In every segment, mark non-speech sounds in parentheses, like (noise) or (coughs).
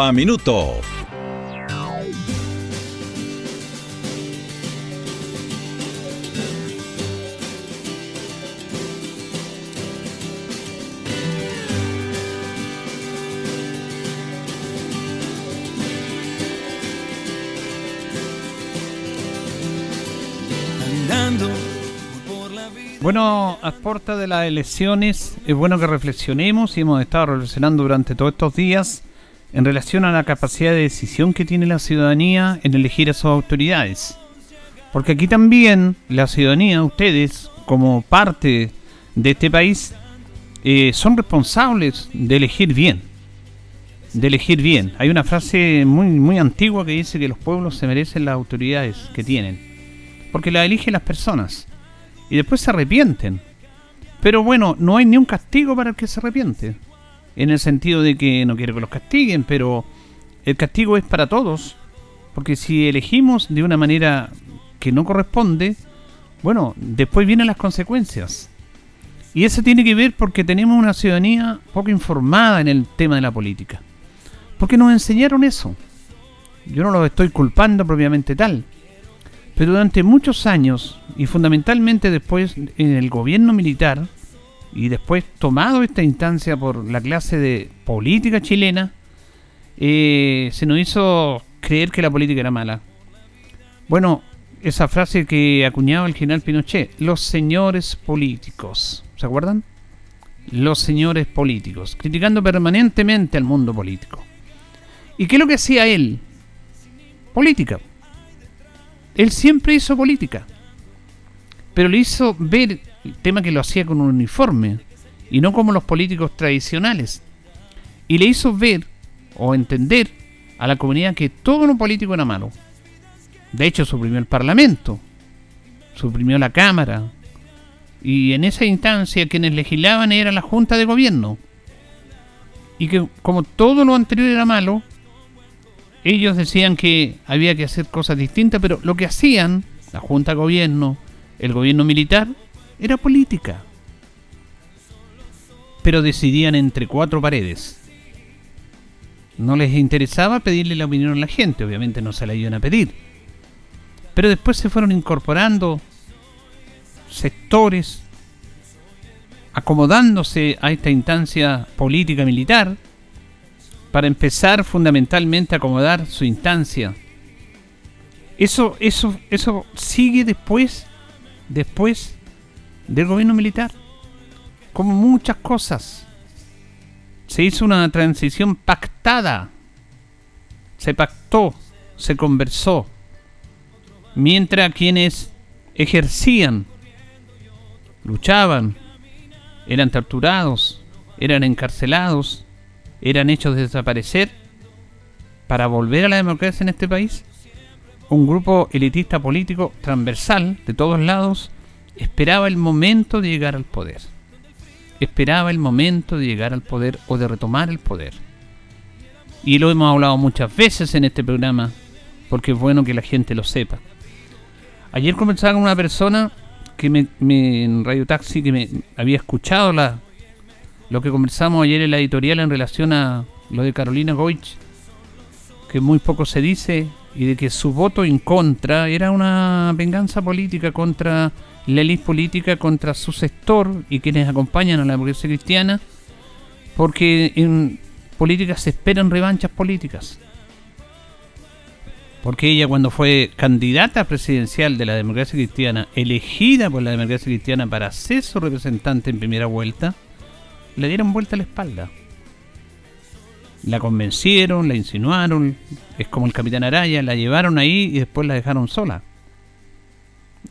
a Minuto. Bueno, a puerta de las elecciones es bueno que reflexionemos y hemos estado reflexionando durante todos estos días en relación a la capacidad de decisión que tiene la ciudadanía en elegir a sus autoridades. Porque aquí también la ciudadanía, ustedes, como parte de este país, eh, son responsables de elegir bien. De elegir bien. Hay una frase muy, muy antigua que dice que los pueblos se merecen las autoridades que tienen. Porque las eligen las personas y después se arrepienten. Pero bueno, no hay ni un castigo para el que se arrepiente. En el sentido de que no quiero que los castiguen, pero el castigo es para todos. Porque si elegimos de una manera que no corresponde, bueno, después vienen las consecuencias. Y eso tiene que ver porque tenemos una ciudadanía poco informada en el tema de la política. Porque nos enseñaron eso. Yo no los estoy culpando propiamente tal. Pero durante muchos años, y fundamentalmente después en el gobierno militar, y después tomado esta instancia por la clase de política chilena, eh, se nos hizo creer que la política era mala. Bueno, esa frase que acuñaba el general Pinochet, los señores políticos, ¿se acuerdan? Los señores políticos, criticando permanentemente al mundo político. ¿Y qué es lo que hacía él? Política. Él siempre hizo política. Pero le hizo ver tema que lo hacía con un uniforme y no como los políticos tradicionales. Y le hizo ver o entender a la comunidad que todo lo político era malo. De hecho, suprimió el Parlamento, suprimió la Cámara. Y en esa instancia quienes legislaban era la Junta de Gobierno. Y que como todo lo anterior era malo, ellos decían que había que hacer cosas distintas, pero lo que hacían, la Junta de Gobierno, el gobierno militar, era política. Pero decidían entre cuatro paredes. No les interesaba pedirle la opinión a la gente, obviamente no se la iban a pedir. Pero después se fueron incorporando sectores, acomodándose a esta instancia política militar, para empezar fundamentalmente a acomodar su instancia. Eso, eso, eso sigue después, después del gobierno militar. Como muchas cosas. Se hizo una transición pactada. Se pactó, se conversó. Mientras quienes ejercían, luchaban, eran torturados, eran encarcelados, eran hechos desaparecer para volver a la democracia en este país? Un grupo elitista político transversal de todos lados esperaba el momento de llegar al poder. Esperaba el momento de llegar al poder o de retomar el poder. Y lo hemos hablado muchas veces en este programa, porque es bueno que la gente lo sepa. Ayer conversaba con una persona que me, en Radio Taxi que me había escuchado la, lo que conversamos ayer en la editorial en relación a lo de Carolina Goich, que muy poco se dice, y de que su voto en contra era una venganza política contra la élite política, contra su sector y quienes acompañan a la democracia cristiana, porque en política se esperan revanchas políticas. Porque ella cuando fue candidata presidencial de la democracia cristiana, elegida por la democracia cristiana para ser su representante en primera vuelta, le dieron vuelta a la espalda. La convencieron, la insinuaron, es como el capitán Araya, la llevaron ahí y después la dejaron sola.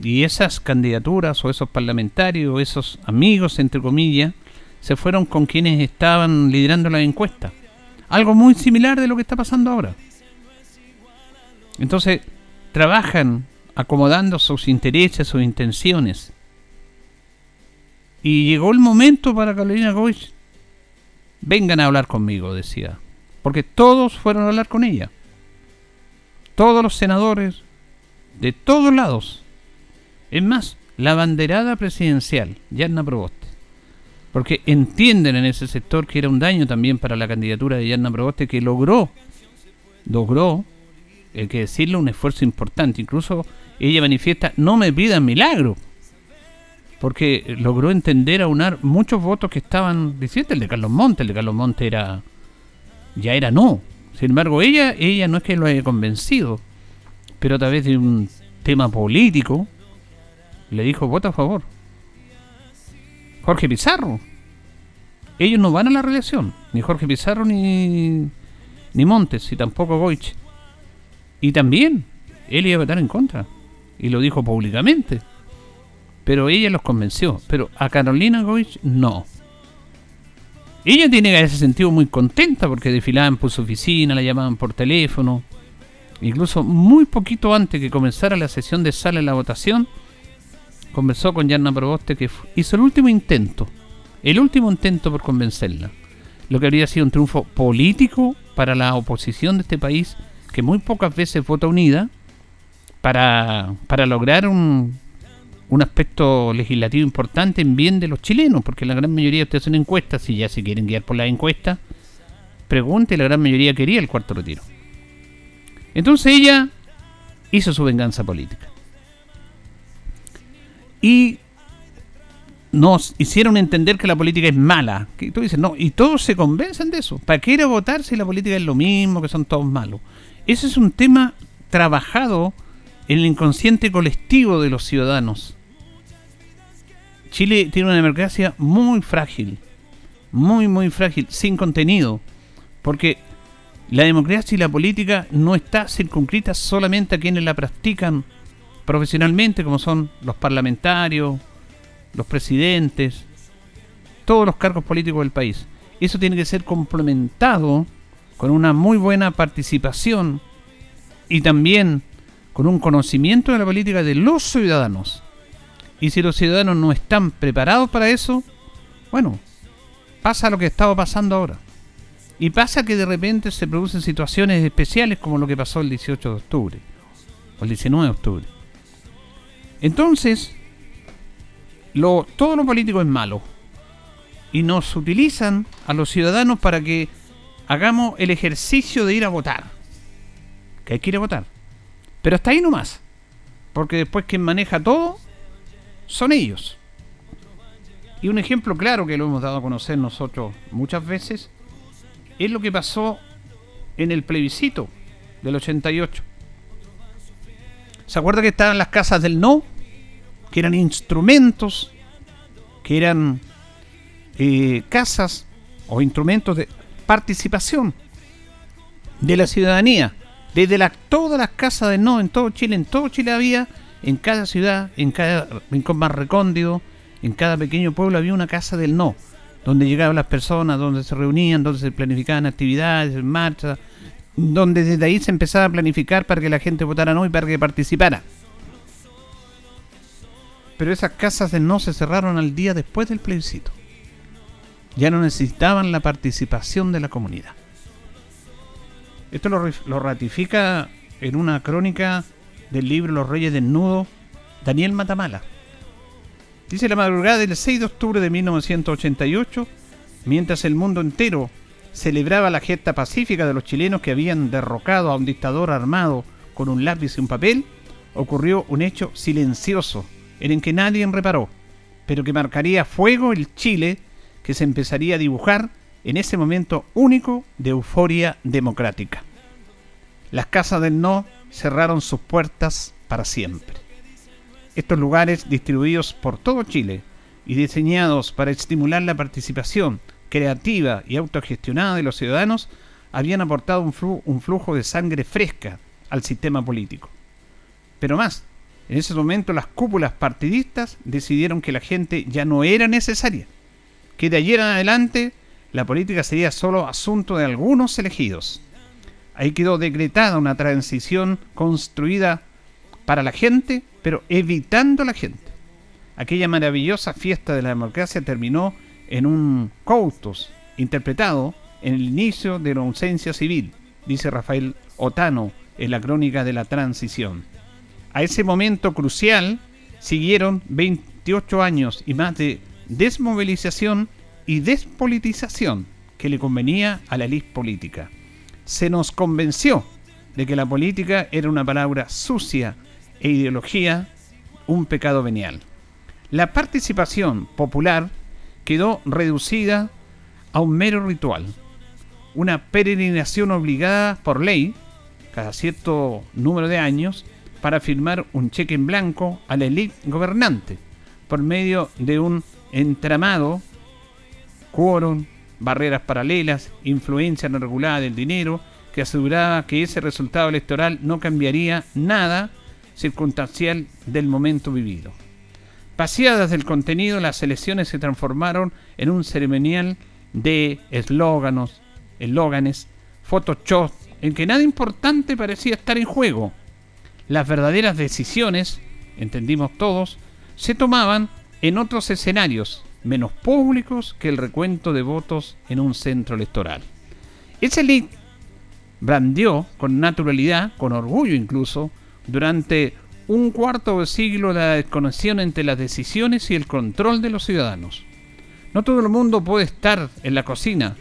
Y esas candidaturas o esos parlamentarios o esos amigos, entre comillas, se fueron con quienes estaban liderando la encuesta. Algo muy similar de lo que está pasando ahora. Entonces, trabajan acomodando sus intereses, sus intenciones. Y llegó el momento para Carolina Goich. Vengan a hablar conmigo, decía. Porque todos fueron a hablar con ella. Todos los senadores, de todos lados. Es más, la banderada presidencial, Yarna Proboste porque entienden en ese sector que era un daño también para la candidatura de Yarna Proboste, que logró, logró, hay que decirle, un esfuerzo importante. Incluso ella manifiesta, no me pidan milagro, porque logró entender, aunar muchos votos que estaban diciendo el de Carlos Monte, el de Carlos Monte era, ya era no. Sin embargo, ella, ella no es que lo haya convencido, pero a través de un tema político, le dijo, vota a favor Jorge Pizarro. Ellos no van a la reelección, ni Jorge Pizarro ni, ni Montes, y tampoco Goich. Y también él iba a votar en contra, y lo dijo públicamente. Pero ella los convenció, pero a Carolina Goich no. Ella tiene ese sentido muy contenta porque desfilaban por su oficina, la llamaban por teléfono. Incluso muy poquito antes que comenzara la sesión de sala en la votación, conversó con Yarna Proboste que hizo el último intento, el último intento por convencerla. Lo que habría sido un triunfo político para la oposición de este país, que muy pocas veces vota unida, para, para lograr un, un aspecto legislativo importante en bien de los chilenos, porque la gran mayoría de ustedes son encuestas, si ya se quieren guiar por la encuesta, pregunte, la gran mayoría quería el cuarto retiro. Entonces ella hizo su venganza política y nos hicieron entender que la política es mala. No, y todos se convencen de eso. ¿Para qué ir a votar si la política es lo mismo, que son todos malos? Ese es un tema trabajado en el inconsciente colectivo de los ciudadanos. Chile tiene una democracia muy frágil, muy, muy frágil, sin contenido, porque la democracia y la política no está circunscrita solamente a quienes la practican profesionalmente, como son los parlamentarios, los presidentes, todos los cargos políticos del país. Eso tiene que ser complementado con una muy buena participación y también con un conocimiento de la política de los ciudadanos. Y si los ciudadanos no están preparados para eso, bueno, pasa lo que estaba pasando ahora. Y pasa que de repente se producen situaciones especiales como lo que pasó el 18 de octubre, o el 19 de octubre. Entonces, todo lo político es malo. Y nos utilizan a los ciudadanos para que hagamos el ejercicio de ir a votar. Que hay que ir a votar. Pero hasta ahí nomás. Porque después quien maneja todo son ellos. Y un ejemplo claro que lo hemos dado a conocer nosotros muchas veces es lo que pasó en el plebiscito del 88. ¿Se acuerda que estaban las casas del no? Que eran instrumentos, que eran eh, casas o instrumentos de participación de la ciudadanía. Desde la, todas las casas del no en todo Chile, en todo Chile había, en cada ciudad, en cada rincón más recóndito, en cada pequeño pueblo había una casa del no, donde llegaban las personas, donde se reunían, donde se planificaban actividades, marchas, donde desde ahí se empezaba a planificar para que la gente votara no y para que participara. Pero esas casas de no se cerraron al día después del plebiscito. Ya no necesitaban la participación de la comunidad. Esto lo, ratifica en una crónica del libro Los Reyes del Nudo, Daniel Matamala. Dice la madrugada del 6 de octubre de 1988, mientras el mundo entero celebraba la gesta pacífica de los chilenos que habían derrocado a un dictador armado con un lápiz y un papel, ocurrió un hecho silencioso en el que nadie reparó, pero que marcaría fuego el Chile que se empezaría a dibujar en ese momento único de euforia democrática. Las casas del no cerraron sus puertas para siempre. Estos lugares distribuidos por todo Chile y diseñados para estimular la participación, creativa y autogestionada de los ciudadanos habían aportado un, flujo de sangre fresca al sistema político. Pero más, en ese momento las cúpulas partidistas decidieron que la gente ya no era necesaria, que de ayer en adelante la política sería solo asunto de algunos elegidos. Ahí quedó decretada una transición construida para la gente, pero evitando la gente. Aquella maravillosa fiesta de la democracia terminó en un cautos interpretado en el inicio de la ausencia civil, dice Rafael Otano en la crónica de la transición. A ese momento crucial siguieron 28 años y más de desmovilización y despolitización que le convenía a la élite política. Se nos convenció de que la política era una palabra sucia e ideología un pecado venial. La participación popular quedó reducida a un mero ritual, una peregrinación obligada por ley, cada cierto número de años, para firmar un cheque en blanco a la élite gobernante, por medio de un entramado, quórum, barreras paralelas, influencia no regulada del dinero, que aseguraba que ese resultado electoral no cambiaría nada circunstancial del momento vivido. Paseadas del contenido, las elecciones se transformaron en un ceremonial de eslóganos, eslóganes, Photoshop, en que nada importante parecía estar en juego. Las verdaderas decisiones, entendimos todos, se tomaban en otros escenarios, menos públicos que el recuento de votos en un centro electoral. Ese elite brandió con naturalidad, con orgullo incluso, durante un cuarto de siglo la desconexión entre las decisiones y el control de los ciudadanos. No todo el mundo puede estar en la cocina,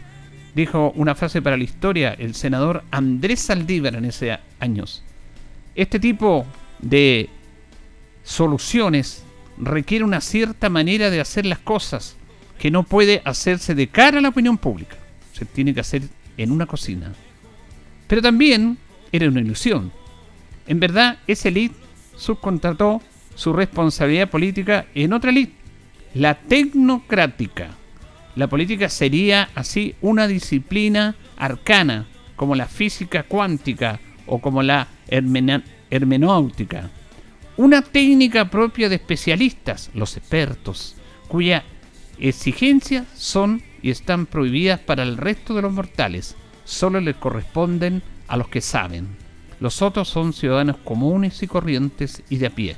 dijo una frase para la historia el senador Andrés Saldívar en ese años. Este tipo de soluciones requiere una cierta manera de hacer las cosas que no puede hacerse de cara a la opinión pública. Se tiene que hacer en una cocina. Pero también era una ilusión. En verdad, esa elite subcontrató su responsabilidad política en otra elite, la tecnocrática. La política sería así una disciplina arcana, como la física cuántica o como la hermenéutica. Una técnica propia de especialistas, los expertos, cuya exigencias son y están prohibidas para el resto de los mortales, solo les corresponden a los que saben. Los otros son ciudadanos comunes y corrientes y de a pie.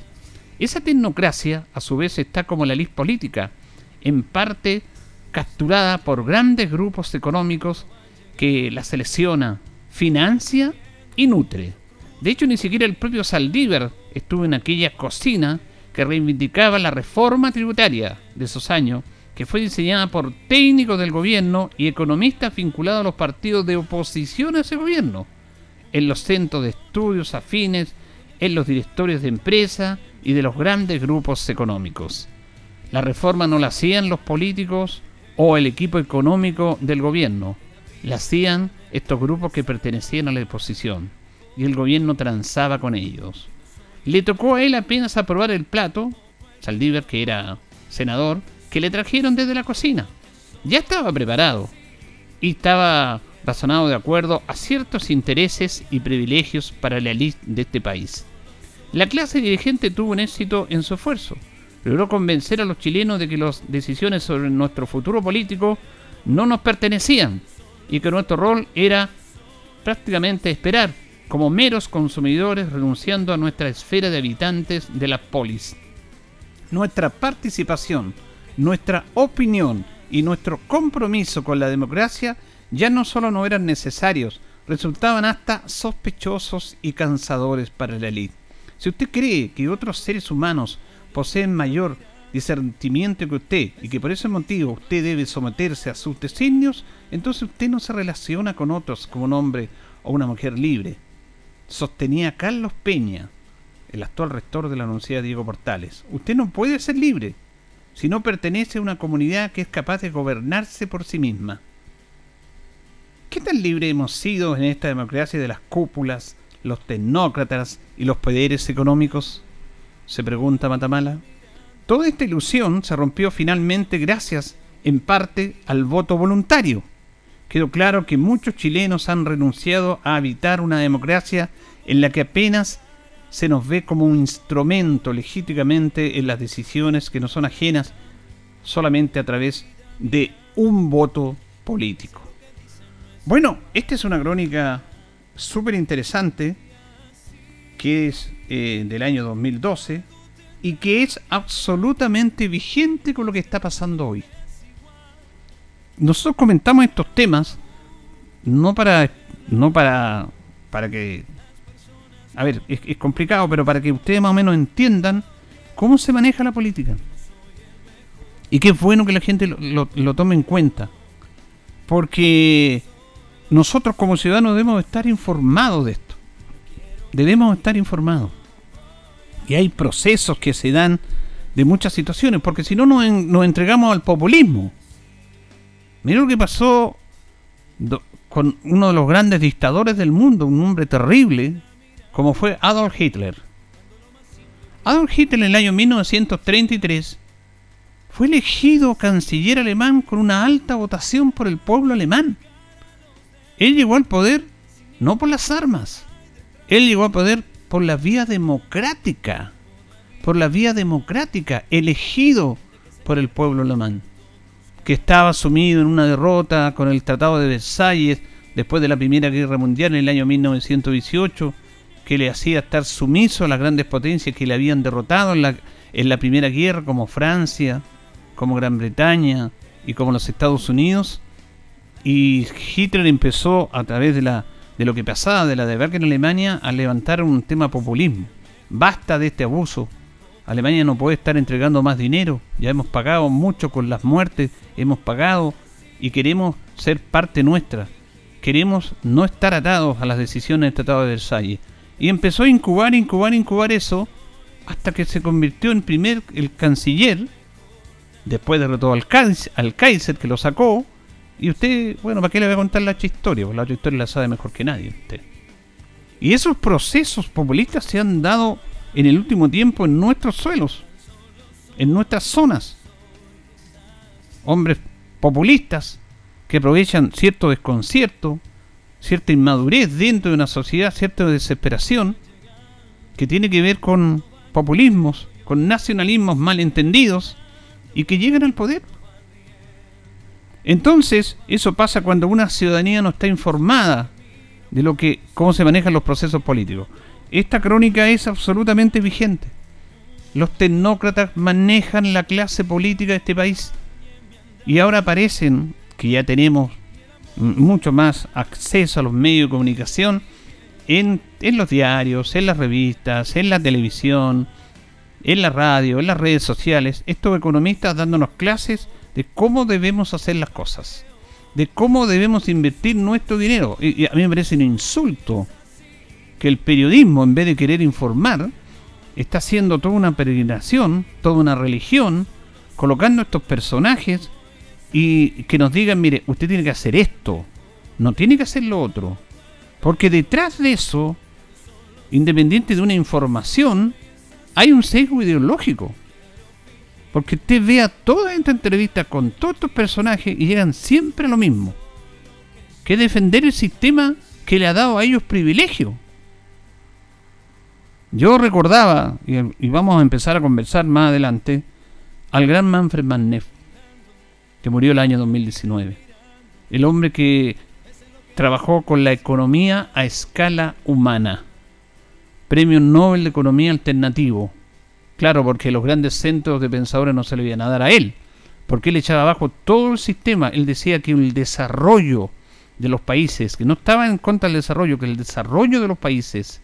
Esa tecnocracia, a su vez, está como la ley política, en parte capturada por grandes grupos económicos que la selecciona, financia y nutre. De hecho, ni siquiera el propio Saldívar estuvo en aquella cocina que reivindicaba la reforma tributaria de esos años, que fue diseñada por técnicos del gobierno y economistas vinculados a los partidos de oposición a ese gobierno, en los centros de estudios afines, en los directorios de empresa y de los grandes grupos económicos. La reforma no la hacían los políticos o el equipo económico del gobierno, la hacían estos grupos que pertenecían a la oposición y el gobierno transaba con ellos. Le tocó a él apenas aprobar el plato, Saldívar, que era senador, que le trajeron desde la cocina. Ya estaba preparado y estaba razonado de acuerdo a ciertos intereses y privilegios para la élite de este país. La clase dirigente tuvo un éxito en su esfuerzo. Logró convencer a los chilenos de que las decisiones sobre nuestro futuro político no nos pertenecían y que nuestro rol era prácticamente esperar como meros consumidores renunciando a nuestra esfera de habitantes de la polis. Nuestra participación, nuestra opinión y nuestro compromiso con la democracia ya no solo no eran necesarios, resultaban hasta sospechosos y cansadores para la élite. Si usted cree que otros seres humanos poseen mayor discernimiento que usted y que por ese motivo usted debe someterse a sus designios, entonces usted no se relaciona con otros como un hombre o una mujer libre sostenía Carlos Peña, el actual rector de la Universidad Diego Portales. Usted no puede ser libre si no pertenece a una comunidad que es capaz de gobernarse por sí misma. ¿Qué tan libre hemos sido en esta democracia de las cúpulas, los tecnócratas y los poderes económicos? Se pregunta Matamala. Toda esta ilusión se rompió finalmente gracias, en parte, al voto voluntario quedó claro que muchos chilenos han renunciado a habitar una democracia en la que apenas se nos ve como un instrumento legítimamente en las decisiones que no son ajenas solamente a través de un voto político. Bueno, esta es una crónica súper interesante que es eh, del año 2012 y que es absolutamente vigente con lo que está pasando hoy. Nosotros comentamos estos temas no para no para para que a ver, es, complicado, pero para que ustedes más o menos entiendan cómo se maneja la política. Y que es bueno que la gente lo, lo tome en cuenta. Porque nosotros como ciudadanos debemos estar informados de esto. Debemos estar informados. Y hay procesos que se dan de muchas situaciones, porque si no nos, entregamos al populismo. Mira lo que pasó con uno de los grandes dictadores del mundo, un hombre terrible, como fue Adolf Hitler. Adolf Hitler en el año 1933 fue elegido canciller alemán con una alta votación por el pueblo alemán. Él llegó al poder no por las armas, él llegó al poder por la vía democrática, por la vía democrática, elegido por el pueblo alemán, que estaba sumido en una derrota con el Tratado de Versalles después de la Primera Guerra Mundial en el año 1918, que le hacía estar sumiso a las grandes potencias que le habían derrotado en la, en la Primera Guerra, como Francia, como Gran Bretaña y como los Estados Unidos. Y Hitler empezó a través de la de lo que pasaba de la debacle en Alemania a levantar un tema populismo. Basta de este abuso. Alemania no puede estar entregando más dinero. Ya hemos pagado mucho con las muertes, hemos pagado y queremos ser parte nuestra. Queremos no estar atados a las decisiones del Tratado de Versalles. Y empezó a incubar, incubar, incubar eso hasta que se convirtió en primer el canciller. Después derrotó al, al Kaiser que lo sacó y usted, bueno, ¿para qué le voy a contar la historia? Porque la historia la sabe mejor que nadie usted. Y esos procesos populistas se han dado en el último tiempo en nuestros suelos, en nuestras zonas. Hombres populistas que aprovechan cierto desconcierto, cierta inmadurez dentro de una sociedad, cierta desesperación, que tiene que ver con populismos, con nacionalismos malentendidos y que llegan al poder entonces, eso pasa cuando una ciudadanía no está informada de lo que cómo se manejan los procesos políticos. Esta crónica es absolutamente vigente. Los tecnócratas manejan la clase política de este país y ahora parecen que ya tenemos mucho más acceso a los medios de comunicación en, en los diarios, en las revistas, en la televisión, en la radio, en las redes sociales, estos economistas dándonos clases de cómo debemos hacer las cosas, de cómo debemos invertir nuestro dinero. Y, a mí me parece un insulto que el periodismo, en vez de querer informar, está haciendo toda una peregrinación, toda una religión, colocando estos personajes y que nos digan, mire, usted tiene que hacer esto, no tiene que hacer lo otro. Porque detrás de eso, independiente de una información, hay un sesgo ideológico. Porque usted vea toda esta entrevista con todos estos personajes y llegan siempre lo mismo. Que defender el sistema que le ha dado a ellos privilegio. Yo recordaba, y, vamos a empezar a conversar más adelante, al gran Manfred Manneff, que murió el año 2019. El hombre que trabajó con la economía a escala humana. Premio Nobel de Economía Alternativo Claro, porque los grandes centros de pensadores no se le iban a dar a él, porque él echaba abajo todo el sistema. Él decía que el desarrollo de los países, que no estaba en contra del desarrollo, que el desarrollo de los países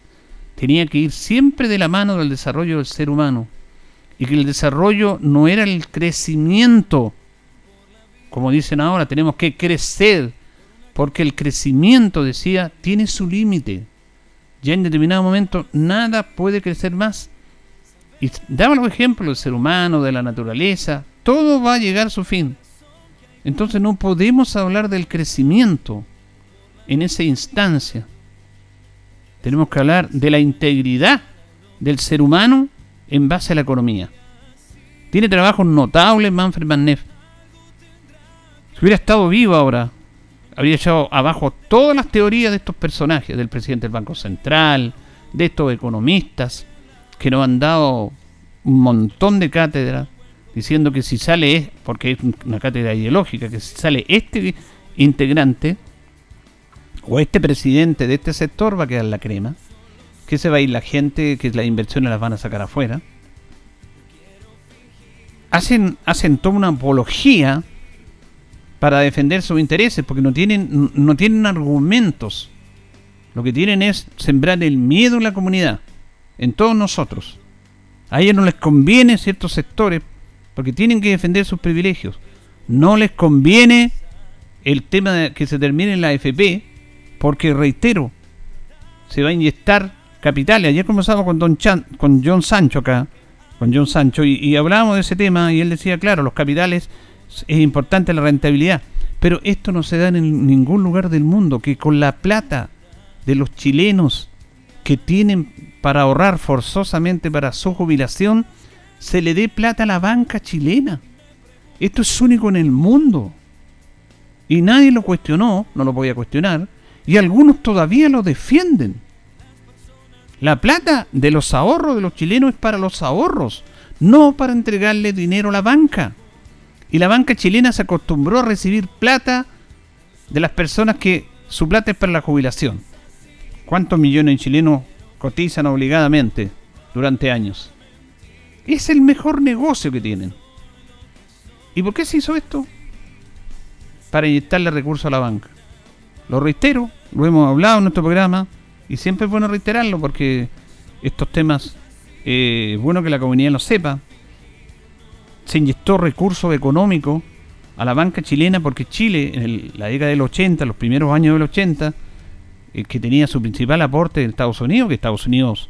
tenía que ir siempre de la mano del desarrollo del ser humano, y que el desarrollo no era el crecimiento, como dicen ahora, tenemos que crecer, porque el crecimiento, decía, tiene su límite. Ya en determinado momento nada puede crecer más y daba los ejemplos del ser humano, de la naturaleza, todo va a llegar a su fin. Entonces no podemos hablar del crecimiento en esa instancia. Tenemos que hablar de la integridad del ser humano en base a la economía. Tiene trabajos notables Manfred Manneff. Si hubiera estado vivo ahora, habría echado abajo todas las teorías de estos personajes, del presidente del Banco Central, de estos economistas, que nos han dado un montón de cátedras diciendo que si sale, porque es una cátedra ideológica, que si sale este integrante o este presidente de este sector va a quedar la crema, que se va a ir la gente, que las inversiones las van a sacar afuera. Hacen, hacen toda una apología para defender sus intereses, porque no tienen, no tienen argumentos. Lo que tienen es sembrar el miedo en la comunidad, en todos nosotros. A ellos no les conviene ciertos sectores, porque tienen que defender sus privilegios. No les conviene el tema de que se termine la AFP, porque reitero, se va a inyectar capital. Ayer conversamos con Don Chan, con John Sancho acá, con John Sancho, y, y hablábamos de ese tema, y él decía, claro, los capitales es importante la rentabilidad, pero esto no se da en ningún lugar del mundo, que con la plata de los chilenos que tienen para ahorrar forzosamente para su jubilación, se le dé plata a la banca chilena. Esto es único en el mundo. Y nadie lo cuestionó, no lo voy a cuestionar, y algunos todavía lo defienden. La plata de los ahorros de los chilenos es para los ahorros, no para entregarle dinero a la banca. Y la banca chilena se acostumbró a recibir plata de las personas que su plata es para la jubilación. ¿Cuántos millones de chilenos cotizan obligadamente durante años? Es el mejor negocio que tienen. ¿Y por qué se hizo esto? Para inyectarle recursos a la banca. Lo reitero, lo hemos hablado en nuestro programa y siempre es bueno reiterarlo porque estos temas eh, es bueno que la comunidad lo sepa se inyectó recursos económicos a la banca chilena porque Chile en la década del 80, los primeros años del 80, eh, que tenía su principal aporte en Estados Unidos, que Estados Unidos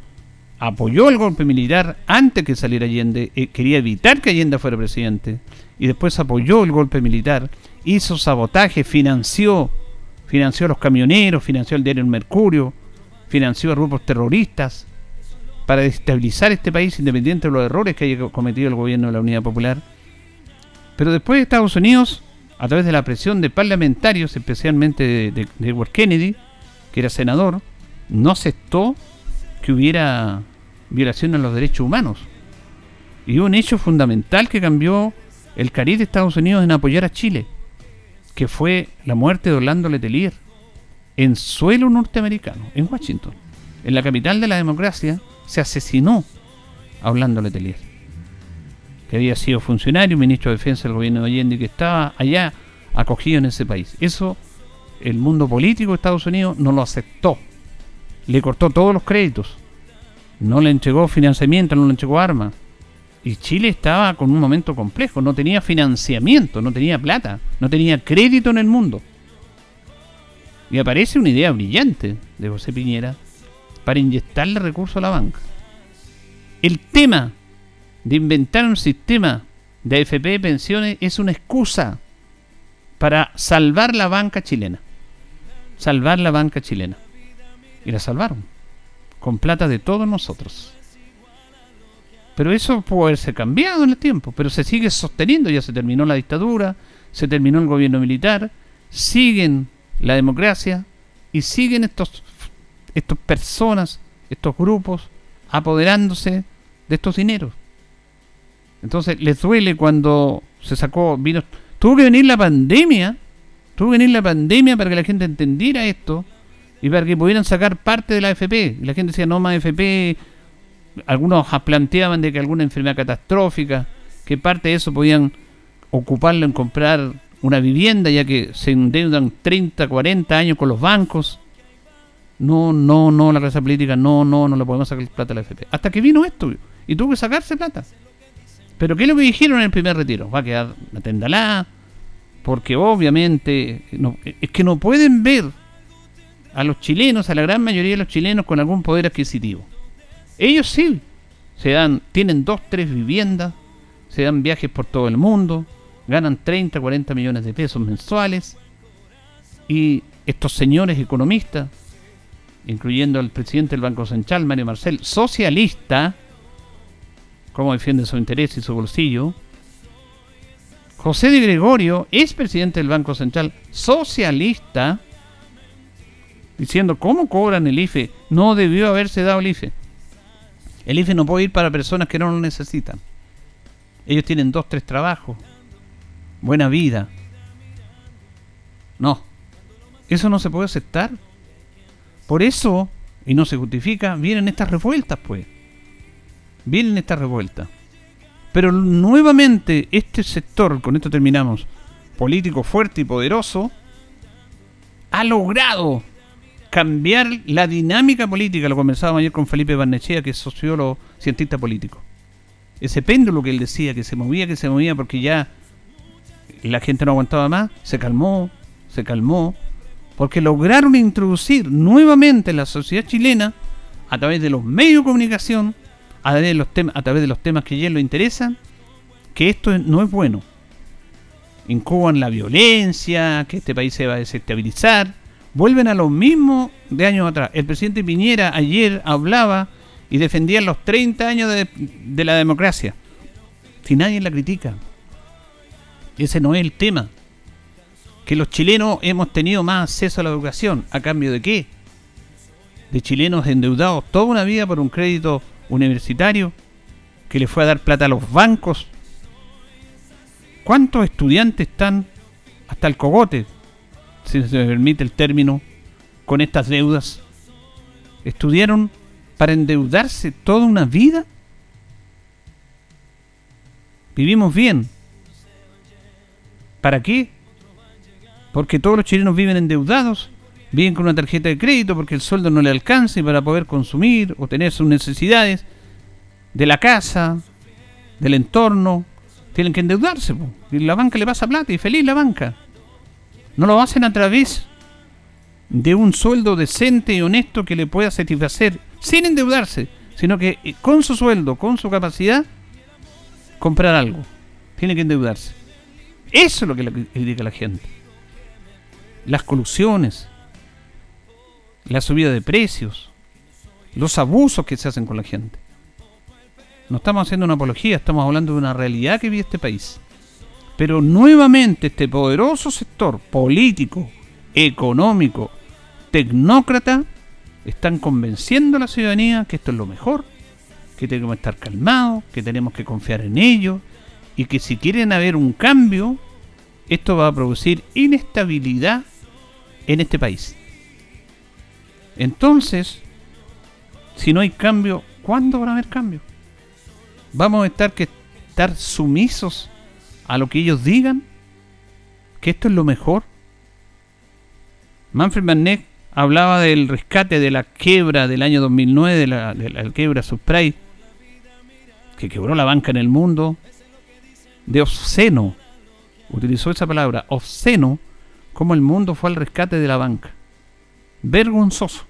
apoyó el golpe militar antes que saliera Allende, eh, quería evitar que Allende fuera presidente, y después apoyó el golpe militar, hizo sabotaje, financió, financió a los camioneros, financió el diario Mercurio, financió a grupos terroristas, para destabilizar este país independiente de los errores que haya cometido el gobierno de la Unidad Popular. Pero después Estados Unidos, a través de la presión de parlamentarios, especialmente de, Edward Kennedy, que era senador, no aceptó que hubiera violación a los derechos humanos. Y un hecho fundamental que cambió el cariz de Estados Unidos en apoyar a Chile, que fue la muerte de Orlando Letelier en suelo norteamericano, en Washington, en la capital de la democracia, se asesinó a Orlando Letelier, que había sido funcionario, ministro de Defensa del gobierno de Allende que estaba allá acogido en ese país. Eso el mundo político de Estados Unidos no lo aceptó. Le cortó todos los créditos. No le entregó financiamiento, no le entregó armas. Y Chile estaba con un momento complejo. No tenía financiamiento, no tenía plata, no tenía crédito en el mundo. Y aparece una idea brillante de José Piñera para inyectarle recursos a la banca. El tema de inventar un sistema de AFP de pensiones es una excusa para salvar la banca chilena. Salvar la banca chilena. Y la salvaron. Con plata de todos nosotros. Pero eso puede haberse cambiado en el tiempo. Pero se sigue sosteniendo. Ya se terminó la dictadura. Se terminó el gobierno militar. Siguen la democracia. Y siguen estos estas personas, estos grupos, apoderándose de estos dineros. Entonces les duele cuando se sacó, vino, tuvo que venir la pandemia, tuvo que venir la pandemia para que la gente entendiera esto y para que pudieran sacar parte de la AFP. Y la gente decía, no más AFP, algunos planteaban de que alguna enfermedad catastrófica, que parte de eso podían ocuparlo en comprar una vivienda, ya que se endeudan 30, 40 años con los bancos. No, no, no, la clase política, no, no, no le podemos sacar plata a la FP. Hasta que vino esto y tuvo que sacarse plata. Pero ¿qué es lo que dijeron en el primer retiro? Va a quedar la tendalá, porque obviamente es que no pueden ver a los chilenos, a la gran mayoría de los chilenos con algún poder adquisitivo. Ellos sí, se dan, tienen dos, tres viviendas, se dan viajes por todo el mundo, ganan 30, 40 millones de pesos mensuales y estos señores economistas incluyendo al presidente del Banco Central, Mario Marcel, socialista, cómo defiende su interés y su bolsillo. José de Gregorio es presidente del Banco Central, socialista, diciendo cómo cobran el IFE. No debió haberse dado el IFE. El IFE no puede ir para personas que no lo necesitan. Ellos tienen dos, tres trabajos. Buena vida. No. Eso no se puede aceptar. Por eso, y no se justifica, vienen estas revueltas, pues. Vienen estas revueltas. Pero nuevamente este sector, con esto terminamos, político fuerte y poderoso, ha logrado cambiar la dinámica política. Lo conversábamos ayer con Felipe Barnechea, que es sociólogo, cientista político. Ese péndulo que él decía, que se movía, que se movía porque ya la gente no aguantaba más, se calmó, se calmó, porque lograron introducir nuevamente en la sociedad chilena, a través de los medios de comunicación, a través de los, temas, a través de los temas que ya lo interesan, que esto no es bueno. Incuban la violencia, que este país se va a desestabilizar, vuelven a lo mismo de años atrás. El presidente Piñera ayer hablaba y defendía los 30 años de, de la democracia. Si nadie la critica. Ese no es el tema. Que los chilenos hemos tenido más acceso a la educación. ¿A cambio de qué? De chilenos endeudados toda una vida por un crédito universitario que le fue a dar plata a los bancos. ¿Cuántos estudiantes están hasta el cogote, si se permite el término, con estas deudas? ¿Estudiaron para endeudarse toda una vida? Vivimos bien. ¿Para qué? Porque todos los chilenos viven endeudados viven con una tarjeta de crédito porque el sueldo no le alcanza y para poder consumir o tener sus necesidades de la casa, del entorno, tienen que endeudarse. Y la banca le pasa plata y feliz la banca. No lo hacen a través de un sueldo decente y honesto que le pueda satisfacer sin endeudarse, sino que eh, con su sueldo, con su capacidad, comprar algo. Tiene que endeudarse. Eso es lo que le critica la gente. Las colusiones, la subida de precios, los abusos que se hacen con la gente. No estamos haciendo una apología, estamos hablando de una realidad que vive este país. Pero nuevamente este poderoso sector político, económico, tecnócrata, están convenciendo a la ciudadanía que esto es lo mejor, que tenemos que estar calmados, que tenemos que confiar en ellos y que si quieren haber un cambio, esto va a producir inestabilidad en este país. Entonces, si no hay cambio, ¿cuándo van a haber cambio? ¿Vamos a estar que estar sumisos a lo que ellos digan? ¿Que esto es lo mejor? Manfred Mannek hablaba del rescate de la quiebra del año 2009, de la, de la quiebra subprime, que quebró la banca en el mundo, de obsceno, utilizó esa palabra, obsceno, como el mundo fue al rescate de la banca vergonzoso.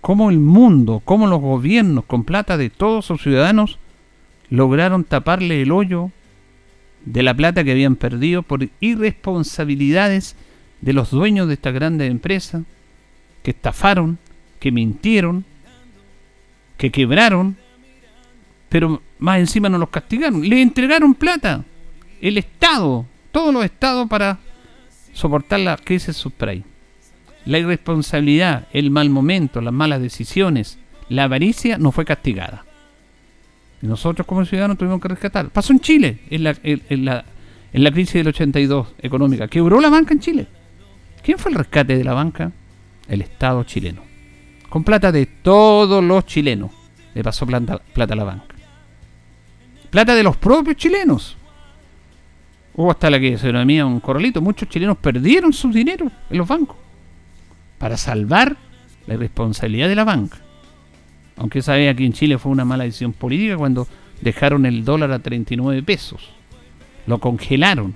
Cómo el mundo, cómo los gobiernos con plata de todos sus ciudadanos lograron taparle el hoyo de la plata que habían perdido por irresponsabilidades de los dueños de esta grande empresa, que estafaron, que mintieron, que quebraron, pero más encima no los castigaron, le entregaron plata, el Estado, todos los estados para soportar la crisis subprime la irresponsabilidad, el mal momento, las malas decisiones, la avaricia no fue castigada. Y nosotros como ciudadanos tuvimos que rescatar. Pasó en Chile, en la, en, la, en la crisis del 82 económica. Quebró la banca en Chile. ¿Quién fue el rescate de la banca? El Estado chileno. Con plata de todos los chilenos le pasó plata, plata a la banca. Plata de los propios chilenos. Hubo hasta la que se denomina un corralito. Muchos chilenos perdieron su dinero en los bancos para salvar la irresponsabilidad de la banca. Aunque sabe aquí en Chile fue una mala decisión política cuando dejaron el dólar a 39 pesos. Lo congelaron.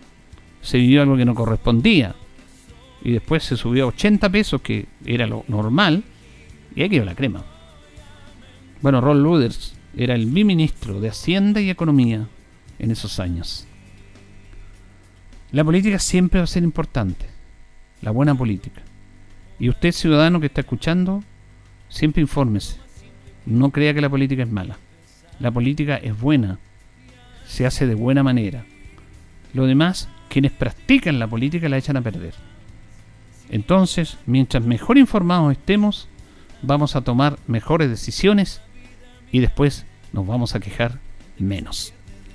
Se vivió algo que no correspondía. Y después se subió a 80 pesos, que era lo normal. Y ahí quedó la crema. Bueno, Ron Luders era el ministro de Hacienda y Economía en esos años. La política siempre va a ser importante. La buena política. Y usted, ciudadano que está escuchando, siempre infórmese. No crea que la política es mala. La política es buena. Se hace de buena manera. Lo demás, quienes practican la política la echan a perder. Entonces, mientras mejor informados estemos, vamos a tomar mejores decisiones y después nos vamos a quejar menos.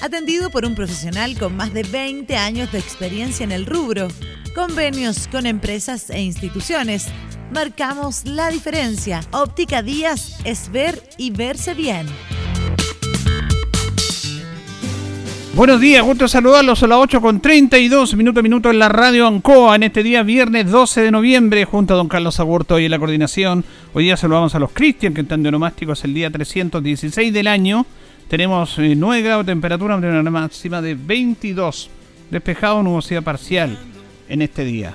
Atendido por un profesional con más de 20 años de experiencia en el rubro. Convenios con empresas e instituciones. Marcamos la diferencia. Óptica Díaz es ver y verse bien. Buenos días, gusto saludarlos a las 8 con 32 minuto a minuto en la radio Ancoa en este día viernes 12 de noviembre junto a don Carlos Agurto y en la coordinación. Hoy día saludamos a los Cristian que están de onomásticos el día 316 del año. Tenemos 9 eh, grados de temperatura, una máxima de 22. Despejado, nubosidad parcial en este día.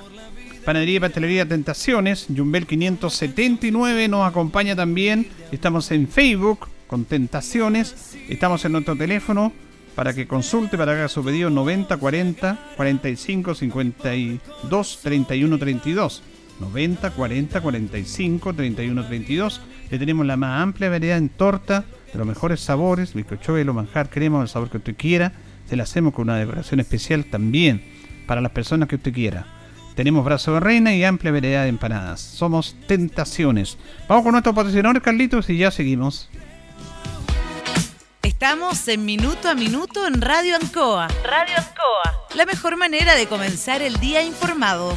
Panadería y Pastelería Tentaciones, Jumbel 579 nos acompaña también. Estamos en Facebook con Tentaciones. Estamos en nuestro teléfono para que consulte, para que haga su pedido 90 40 45 52 31 32. 90 40 45 31 32. Le tenemos la más amplia variedad en torta, de los mejores sabores, bizcochuelo, manjar, crema, el sabor que usted quiera. Se la hacemos con una decoración especial también para las personas que usted quiera. Tenemos brazo de reina y amplia variedad de empanadas. Somos Tentaciones. Vamos con nuestro patrocinador Carlitos y ya seguimos. Estamos en Minuto a Minuto en Radio Ancoa. Radio Ancoa. La mejor manera de comenzar el día informado.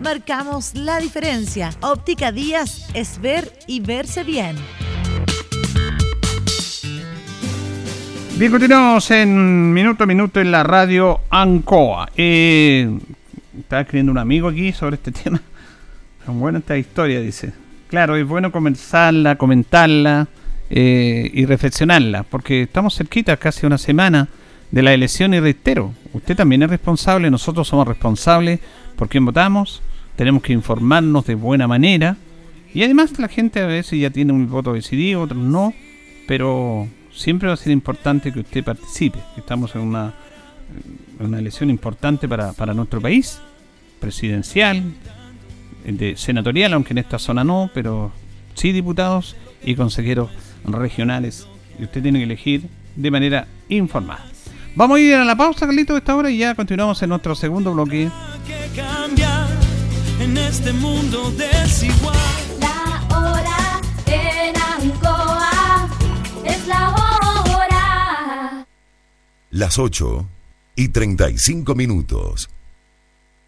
marcamos la diferencia. Óptica Díaz es ver y verse bien. Bien, continuamos en minuto a minuto en la radio Ancoa. Eh, estaba escribiendo un amigo aquí sobre este (laughs) tema. Son buena esta historia, dice. Claro, es bueno comenzarla, comentarla eh, y reflexionarla, porque estamos cerquita, casi una semana de la elección y reitero, usted también es responsable, nosotros somos responsables por quién votamos, tenemos que informarnos de buena manera. Y además la gente a veces ya tiene un voto decidido, otros no, pero siempre va a ser importante que usted participe. Estamos en una, una elección importante para, para nuestro país, presidencial, de senatorial, aunque en esta zona no, pero sí diputados y consejeros regionales. Y usted tiene que elegir de manera informada. Vamos a ir a la pausa, Carlito, esta hora y ya continuamos en nuestro segundo bloque en este mundo desigual. La hora en Ancoa es la hora. Las 8 y 35 minutos.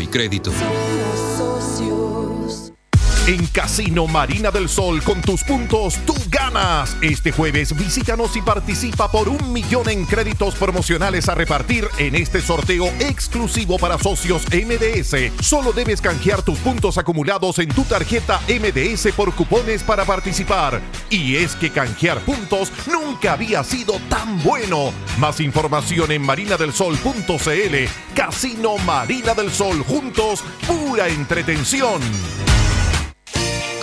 y crédito. En Casino Marina del Sol, con tus puntos, tú ganas. Este jueves visítanos y participa por un millón en créditos promocionales a repartir en este sorteo exclusivo para socios MDS. Solo debes canjear tus puntos acumulados en tu tarjeta MDS por cupones para participar. Y es que canjear puntos nunca había sido tan bueno. Más información en marinadelsol.cl. Casino Marina del Sol, juntos, pura entretención.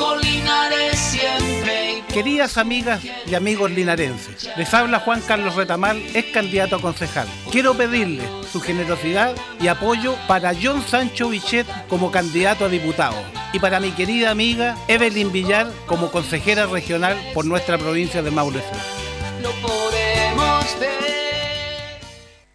Con Linares siempre. Queridas amigas y amigos linarenses, les habla Juan Carlos Retamal, es candidato a concejal. Quiero pedirle su generosidad y apoyo para John Sancho Bichet como candidato a diputado y para mi querida amiga Evelyn Villar como consejera regional por nuestra provincia de. Lo podemos ver.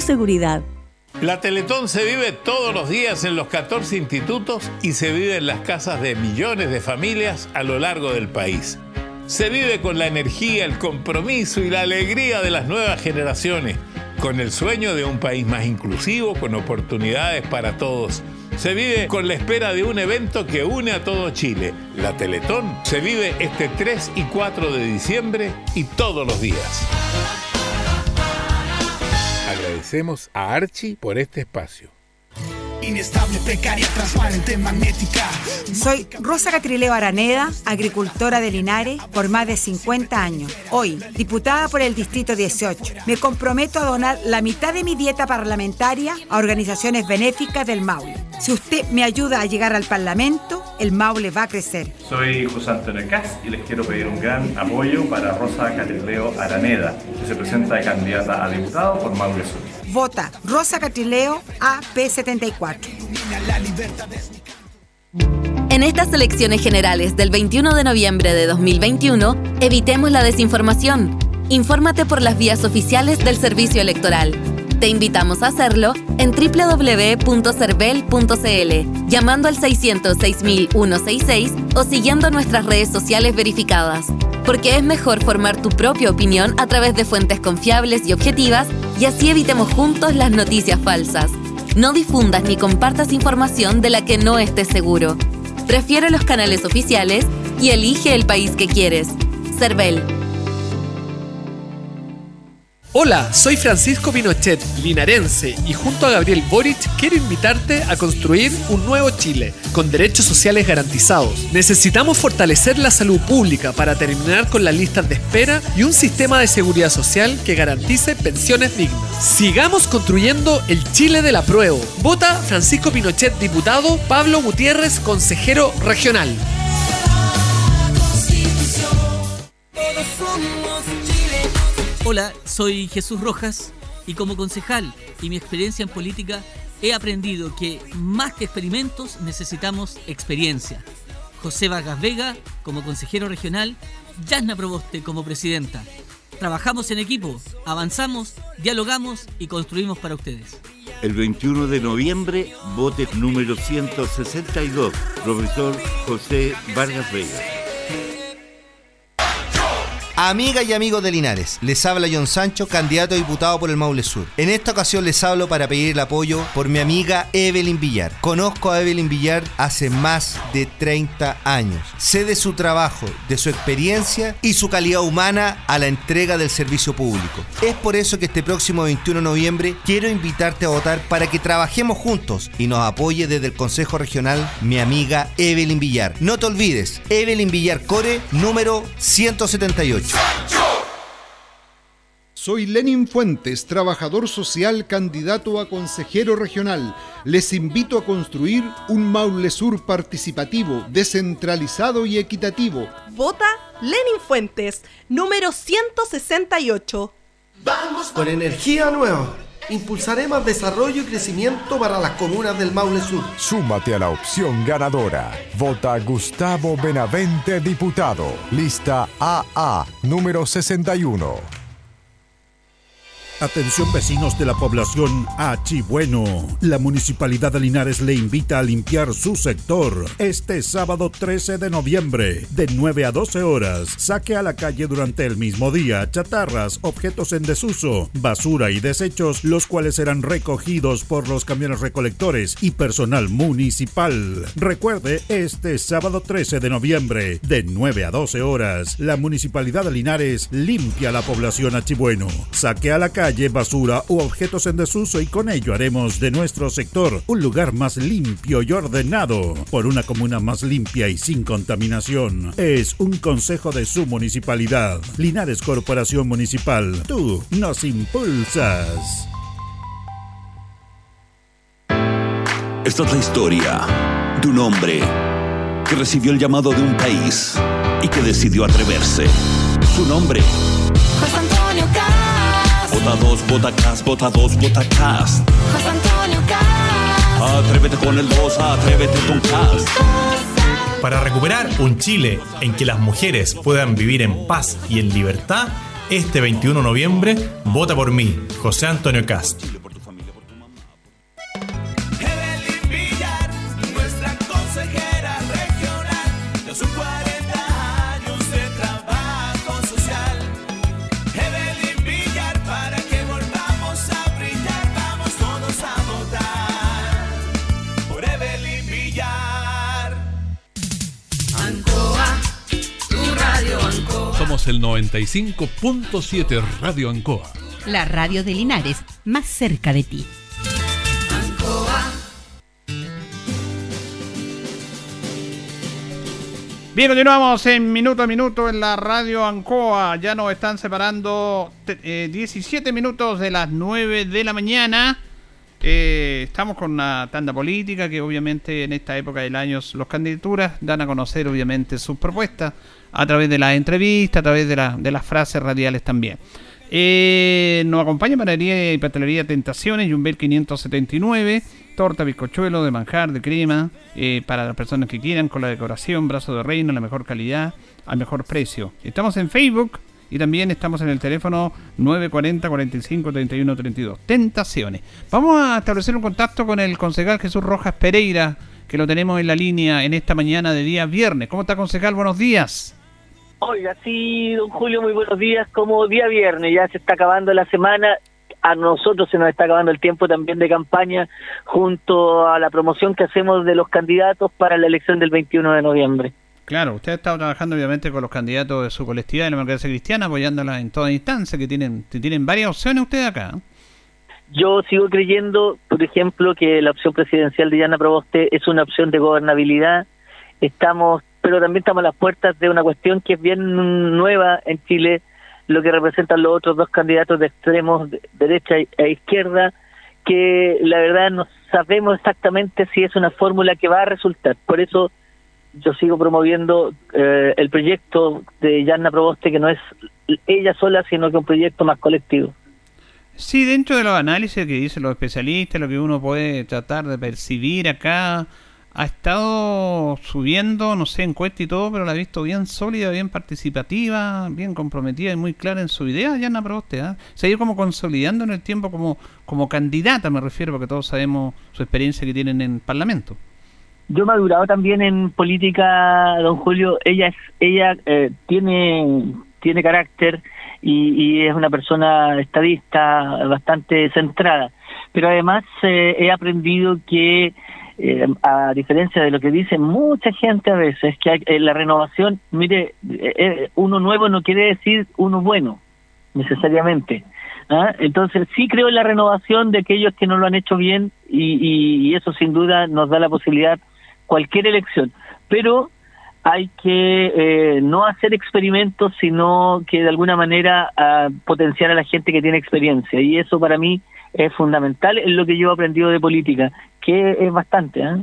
seguridad. La Teletón se vive todos los días en los 14 institutos y se vive en las casas de millones de familias a lo largo del país. Se vive con la energía, el compromiso y la alegría de las nuevas generaciones, con el sueño de un país más inclusivo, con oportunidades para todos. Se vive con la espera de un evento que une a todo Chile. La Teletón se vive este 3 y 4 de diciembre y todos los días. Agradecemos a Archie por este espacio. Inestable, precaria, transparente, magnética. Soy Rosa Catrileo Araneda, agricultora de Linares por más de 50 años. Hoy, diputada por el Distrito 18, me comprometo a donar la mitad de mi dieta parlamentaria a organizaciones benéficas del Maule. Si usted me ayuda a llegar al Parlamento, el Maule va a crecer. Soy José Antonio Cas y les quiero pedir un gran apoyo para Rosa Catrileo Araneda, que se presenta de candidata a diputado por Maule Sur. Vota Rosa Catrileo AP74. En estas elecciones generales del 21 de noviembre de 2021, evitemos la desinformación. Infórmate por las vías oficiales del Servicio Electoral. Te invitamos a hacerlo en www.cervel.cl, llamando al 606.166 o siguiendo nuestras redes sociales verificadas. Porque es mejor formar tu propia opinión a través de fuentes confiables y objetivas y así evitemos juntos las noticias falsas. No difundas ni compartas información de la que no estés seguro. Prefiere los canales oficiales y elige el país que quieres. CERVEL. Hola, soy Francisco Pinochet, linarense, y junto a Gabriel Boric quiero invitarte a construir un nuevo Chile, con derechos sociales garantizados. Necesitamos fortalecer la salud pública para terminar con las listas de espera y un sistema de seguridad social que garantice pensiones dignas. Sigamos construyendo el Chile del apruebo. Vota Francisco Pinochet, diputado, Pablo Gutiérrez, consejero regional. Hola, soy Jesús Rojas y como concejal y mi experiencia en política he aprendido que más que experimentos necesitamos experiencia. José Vargas Vega como consejero regional, Yasna Proboste como presidenta. Trabajamos en equipo, avanzamos, dialogamos y construimos para ustedes. El 21 de noviembre, vote número 162, profesor José Vargas Vega. Amigas y amigos de Linares, les habla John Sancho, candidato a diputado por el Maule Sur. En esta ocasión les hablo para pedir el apoyo por mi amiga Evelyn Villar. Conozco a Evelyn Villar hace más de 30 años. Sé de su trabajo, de su experiencia y su calidad humana a la entrega del servicio público. Es por eso que este próximo 21 de noviembre quiero invitarte a votar para que trabajemos juntos y nos apoye desde el Consejo Regional mi amiga Evelyn Villar. No te olvides, Evelyn Villar Core, número 178. Soy Lenin Fuentes, trabajador social, candidato a consejero regional. Les invito a construir un Maule Sur participativo, descentralizado y equitativo. Vota Lenin Fuentes, número 168. Con energía nueva. Impulsaremos desarrollo y crecimiento para las comunas del Maule Sur. Súmate a la opción ganadora. Vota Gustavo Benavente, diputado. Lista AA, número 61. Atención vecinos de la población Achibueno. La Municipalidad de Linares le invita a limpiar su sector este sábado 13 de noviembre de 9 a 12 horas. Saque a la calle durante el mismo día chatarras, objetos en desuso, basura y desechos, los cuales serán recogidos por los camiones recolectores y personal municipal. Recuerde, este sábado 13 de noviembre de 9 a 12 horas, la Municipalidad de Linares limpia la población Achibueno. Saque a la calle basura u objetos en desuso y con ello haremos de nuestro sector un lugar más limpio y ordenado por una comuna más limpia y sin contaminación. Es un consejo de su municipalidad. Linares Corporación Municipal. Tú nos impulsas. Esta es la historia de un hombre que recibió el llamado de un país y que decidió atreverse. Su nombre Vota dos, vota cast, vota dos, vota cast. José Antonio Cast. Atrévete con el 2, atrévete con cast. Para recuperar un Chile en que las mujeres puedan vivir en paz y en libertad, este 21 de noviembre, vota por mí, José Antonio Cast. El 95.7 Radio Ancoa. La radio de Linares, más cerca de ti. Bien, continuamos en minuto a minuto en la radio Ancoa. Ya nos están separando te- eh, 17 minutos de las 9 de la mañana. Eh, estamos con una tanda política que obviamente en esta época del año los candidaturas dan a conocer obviamente sus propuestas a través de las entrevistas, a través de, la- de las frases radiales también. Eh, nos acompaña Panadería y Pastelería Tentaciones, Jumbel 579, torta, bizcochuelo de manjar, de crema, eh, para las personas que quieran, con la decoración, brazo de reino, la mejor calidad, al mejor precio. Estamos en Facebook y también estamos en el teléfono 940 45 31 32. Tentaciones. Vamos a establecer un contacto con el concejal Jesús Rojas Pereira, que lo tenemos en la línea en esta mañana de día viernes. ¿Cómo está, concejal? Buenos días. Oiga, sí, don Julio, muy buenos días. Como día viernes, ya se está acabando la semana. A nosotros se nos está acabando el tiempo también de campaña junto a la promoción que hacemos de los candidatos para la elección del 21 de noviembre. Claro, usted ha estado trabajando obviamente con los candidatos de su colectividad de la democracia cristiana, apoyándola en toda instancia, que tienen, que tienen varias opciones ustedes acá. Yo sigo creyendo, por ejemplo, que la opción presidencial de Yana Proboste es una opción de gobernabilidad. Estamos, pero también estamos a las puertas de una cuestión que es bien nueva en Chile, lo que representan los otros dos candidatos de extremos, de derecha e izquierda, que la verdad no sabemos exactamente si es una fórmula que va a resultar. Por eso yo sigo promoviendo eh, el proyecto de Yana Proboste, que no es ella sola, sino que un proyecto más colectivo. Sí, dentro de los análisis que dicen los especialistas, lo que uno puede tratar de percibir acá, ha estado subiendo, no sé, encuesta y todo, pero la he visto bien sólida, bien participativa, bien comprometida y muy clara en su idea, Yana Proboste. ¿ah? Se ha ido como consolidando en el tiempo como, como candidata, me refiero, porque todos sabemos su experiencia que tienen en Parlamento. Yo he madurado también en política, don Julio. Ella es, ella eh, tiene tiene carácter y, y es una persona estadista bastante centrada. Pero además eh, he aprendido que, eh, a diferencia de lo que dice mucha gente a veces, que eh, la renovación, mire, eh, eh, uno nuevo no quiere decir uno bueno, necesariamente. ¿ah? Entonces sí creo en la renovación de aquellos que no lo han hecho bien y, y- y eso sin duda nos da la posibilidad cualquier elección. Pero hay que eh, no hacer experimentos, sino que de alguna manera ah, potenciar a la gente que tiene experiencia. Y eso para mí es fundamental en lo que yo he aprendido de política, que es bastante. ¿ah?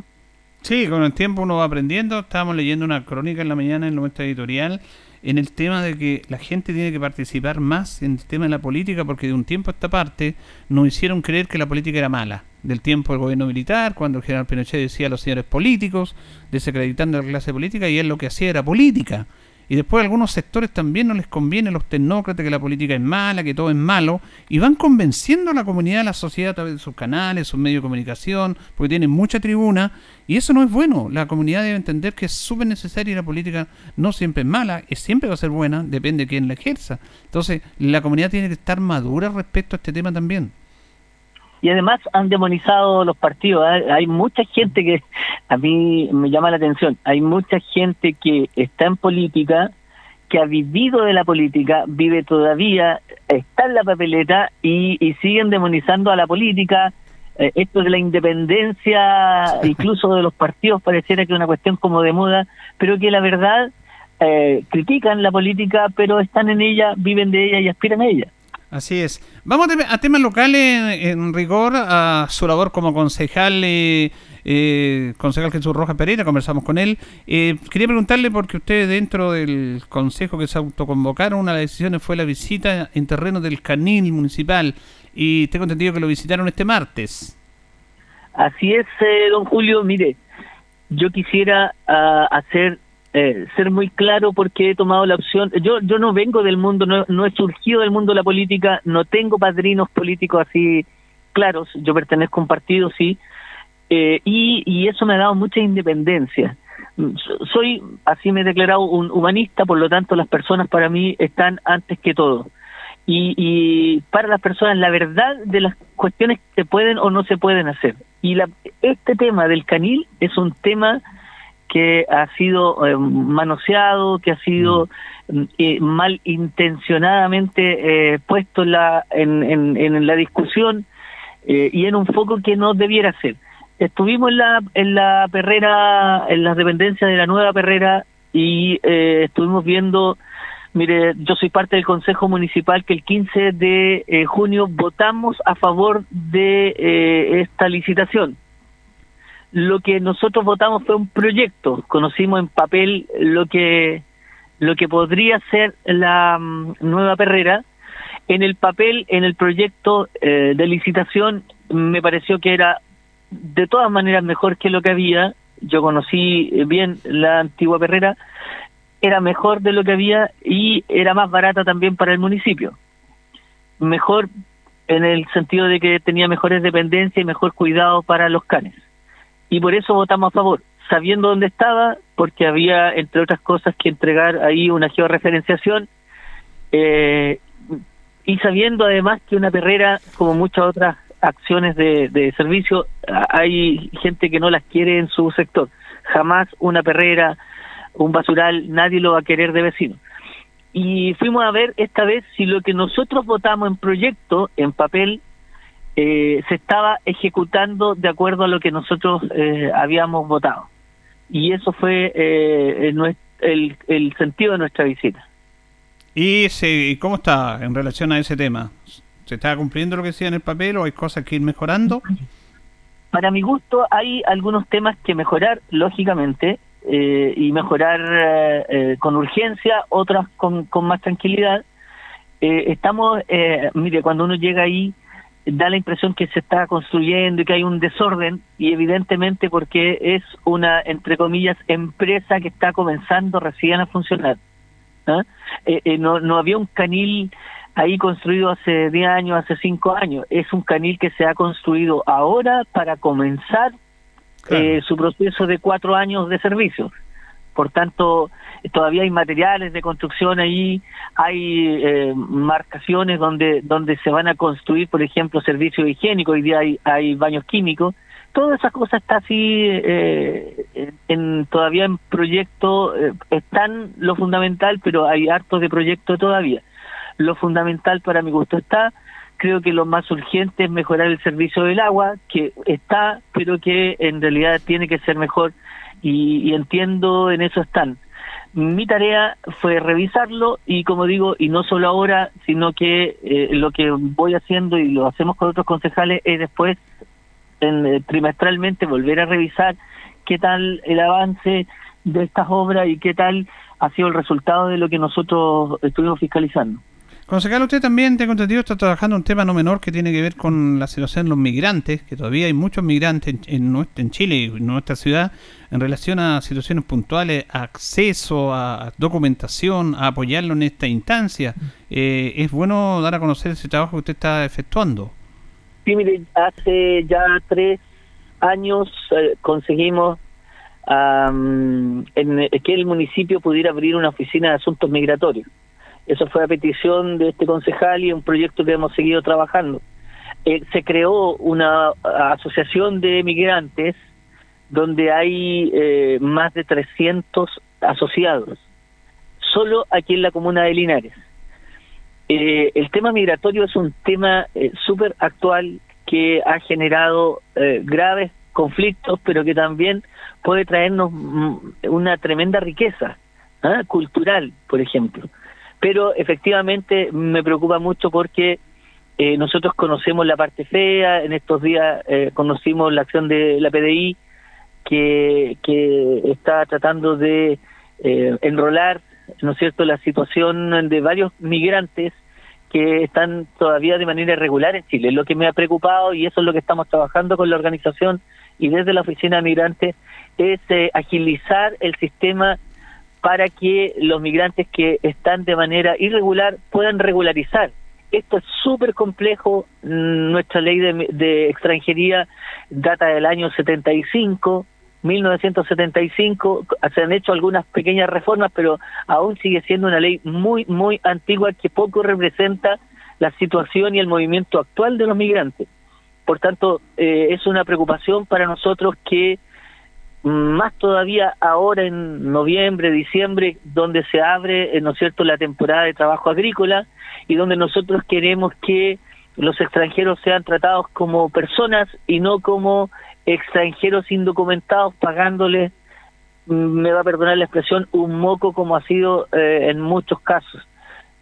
Sí, con el tiempo uno va aprendiendo. Estábamos leyendo una crónica en la mañana en nuestra editorial en el tema de que la gente tiene que participar más en el tema de la política porque de un tiempo a esta parte nos hicieron creer que la política era mala. Del tiempo del gobierno militar, cuando el general Pinochet decía a los señores políticos, desacreditando a la clase política, y él lo que hacía era política. Y después a algunos sectores también no les conviene, los tecnócratas, que la política es mala, que todo es malo, y van convenciendo a la comunidad, a la sociedad a través de sus canales, sus medios de comunicación, porque tienen mucha tribuna, y eso no es bueno. La comunidad debe entender que es súper necesaria y la política no siempre es mala, es, siempre va a ser buena, depende de quién la ejerza. Entonces, la comunidad tiene que estar madura respecto a este tema también y además han demonizado los partidos. ¿eh? Hay mucha gente que a mí me llama la atención. Hay mucha gente que está en política, que ha vivido de la política, vive todavía, está en la papeleta y, siguen demonizando a la política. Eh, esto de la independencia, incluso de los partidos, pareciera que es una cuestión como de moda, pero que la verdad eh, critican la política, pero están en ella, viven de ella y aspiran a ella. Así es. Vamos a, temas locales en, rigor, a su labor como concejal, eh, eh, concejal Jesús Rojas Pereira, conversamos con él. Eh, quería preguntarle, porque ustedes dentro del consejo que se autoconvocaron, una de las decisiones fue la visita en terreno del canil municipal, y tengo entendido que lo visitaron este martes. Así es, eh, don Julio, mire, yo quisiera ah, hacer eh, ser muy claro porque he tomado la opción. Yo yo no vengo del mundo, no, no he surgido del mundo de la política, no tengo padrinos políticos así claros. Yo pertenezco a un partido, sí, eh, y, y eso me ha dado mucha independencia. Soy, así me he declarado, un humanista, por lo tanto las personas para mí están antes que todo. Y, y para las personas la verdad de las cuestiones se pueden o no se pueden hacer. Y la, este tema del canil es un tema que ha sido eh, manoseado, que ha sido mm, eh, mal intencionadamente eh, puesto en la, en, en, la discusión y en un foco que no debiera ser. Estuvimos en la, en la perrera, en las dependencias de la nueva perrera y estuvimos viendo, mire, yo soy parte del Consejo Municipal que el 15 de junio votamos a favor de esta licitación lo que nosotros votamos fue un proyecto, conocimos en papel lo que lo que podría ser la mm, nueva perrera. En el papel, en el proyecto eh, de licitación, me pareció que era de todas maneras mejor que lo que había. Yo conocí bien la antigua perrera, era mejor de lo que había y era más barata también para el municipio. Mejor en el sentido de que tenía mejores dependencias y mejor cuidado para los canes y por eso votamos a favor, sabiendo dónde estaba, porque había, entre otras cosas, que entregar ahí una georreferenciación eh, y sabiendo además que una perrera, como muchas otras acciones de, de servicio, hay gente que no las quiere en su sector. Jamás una perrera, un basural, nadie lo va a querer de vecino. Y fuimos a ver esta vez si lo que nosotros votamos en proyecto, en papel, eh, se estaba ejecutando de acuerdo a lo que nosotros eh, habíamos votado. Y eso fue eh, el, el, sentido de nuestra visita. ¿Y ese, cómo está en relación a ese tema? ¿Se está cumpliendo lo que decía en el papel o hay cosas que ir mejorando? Para mi gusto hay algunos temas que mejorar, lógicamente, y mejorar con urgencia, otras con, con más tranquilidad. estamos, mire, cuando uno llega ahí, da la impresión que se está construyendo y que hay un desorden y evidentemente porque es una, entre comillas, empresa que está comenzando recién a funcionar. ¿ah? Eh, eh, no, no había un canil ahí construido hace 10 años, hace 5 años. Es un canil que se ha construido ahora para comenzar eh, su proceso de cuatro años de servicio. Por tanto, todavía hay materiales de construcción ahí, hay eh, marcaciones donde donde se van a construir, por ejemplo, servicios higiénicos, hoy día hay, hay baños químicos, todas esas cosas está así eh, en todavía en proyecto eh, están lo fundamental pero hay hartos de proyecto todavía. Lo fundamental para mi gusto está creo que lo más urgente es mejorar el servicio del agua que está pero que en realidad tiene que ser mejor y entiendo en eso están mi tarea fue revisarlo y como digo, y no solo ahora, sino que eh, lo que voy haciendo y lo hacemos con otros concejales es después en, eh, trimestralmente volver a revisar qué tal el avance de estas obras y qué tal ha sido el resultado de lo que nosotros estuvimos fiscalizando. Concejal, usted también, tengo entendido, está trabajando un tema no menor que tiene que ver con la situación de los migrantes, que todavía hay muchos migrantes en, en, en Chile y en nuestra ciudad en relación a situaciones puntuales, a acceso a documentación, a apoyarlo en esta instancia. Eh, es bueno dar a conocer ese trabajo que usted está efectuando. Sí, mire, hace ya tres años eh, conseguimos en, eh, que el municipio pudiera abrir una oficina de asuntos migratorios. Eso fue a petición de este concejal y un proyecto que hemos seguido trabajando. Eh, se creó una asociación de migrantes donde hay eh, más de 300 asociados, solo aquí en la comuna de Linares. Eh, el tema migratorio es un tema eh, súper actual que ha generado eh, graves conflictos, pero que también puede traernos mm, una tremenda riqueza ¿ah? cultural, por ejemplo. Pero efectivamente me preocupa mucho porque eh, nosotros conocemos la parte fea, en estos días eh, conocimos la acción de la PDI que, que está tratando de eh, enrolar, ¿no es cierto?, la situación de varios migrantes que están todavía de manera irregular en Chile. Lo que me ha preocupado, y eso es lo que estamos trabajando con la organización y desde la Oficina de Migrantes, es eh, agilizar el sistema para que los migrantes que están de manera irregular puedan regularizar. Esto es súper complejo. Mm, Nuestra ley de, de extranjería data del año 75, 1975. Se han hecho algunas pequeñas reformas, pero aún sigue siendo una ley muy, muy antigua que poco representa la situación y el movimiento actual de los migrantes. Por tanto, eh, es una preocupación para nosotros que más todavía ahora en noviembre, diciembre, donde se abre, eh, ¿no cierto?, la temporada de trabajo agrícola y donde nosotros queremos que los extranjeros sean tratados como personas y no como extranjeros indocumentados pagándoles, mm, me va a perdonar la expresión, un moco como ha sido eh, en muchos casos.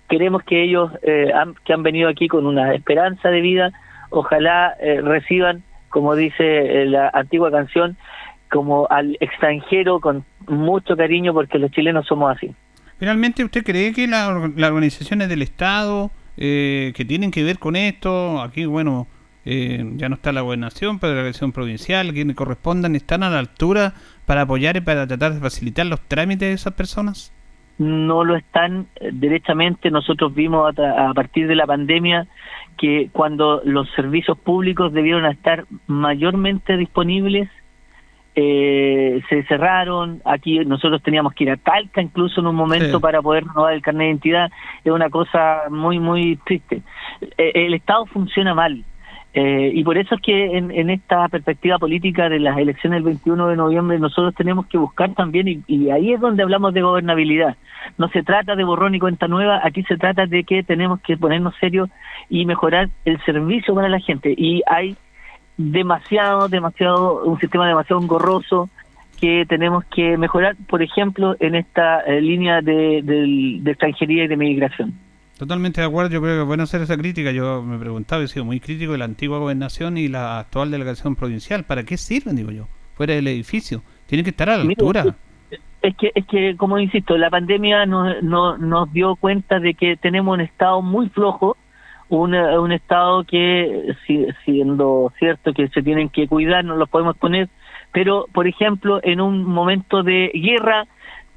Queremos que ellos eh, han- que han venido aquí con una esperanza de vida, ojalá eh, reciban, como dice eh, la antigua canción, como al extranjero con mucho cariño porque los chilenos somos así. Finalmente, ¿usted cree que la las organizaciones del Estado eh, que tienen que ver con esto, aquí, bueno, eh, ya no está la gobernación, pero la organización provincial, quienes correspondan, están a la altura para apoyar y para tratar de facilitar los trámites de esas personas? no lo están eh, derechamente. Nosotros vimos a, a partir de la pandemia que cuando los servicios públicos debieron estar mayormente disponibles, eh, se cerraron. Aquí nosotros teníamos que ir a Talca incluso en un momento Sí. para poder renovar el carnet de identidad. Es una cosa muy, muy triste. Eh, el Estado funciona mal. Eh, y por eso es que en, en esta perspectiva política de las elecciones del 21 de noviembre nosotros tenemos que buscar también, y, y ahí es donde hablamos de gobernabilidad. No se trata de borrón y cuenta nueva, aquí se trata de que tenemos que ponernos serios y mejorar el servicio para la gente. Y hay demasiado, demasiado, un sistema demasiado engorroso que tenemos que mejorar, por ejemplo, en esta eh, línea de, del- de extranjería y de migración. Totalmente de acuerdo, yo creo que es bueno hacer esa crítica. Yo me preguntaba, he sido muy crítico de la antigua gobernación y la actual delegación provincial. ¿Para qué sirven, digo yo? Fuera del edificio. Tienen que estar a la Mira, altura. Es que, es que como insisto, la pandemia nos, no- nos dio cuenta de que tenemos un Estado muy flojo, un, un Estado que, si- siendo cierto que se tienen que cuidar, no los podemos poner, pero, por ejemplo, en un momento de guerra,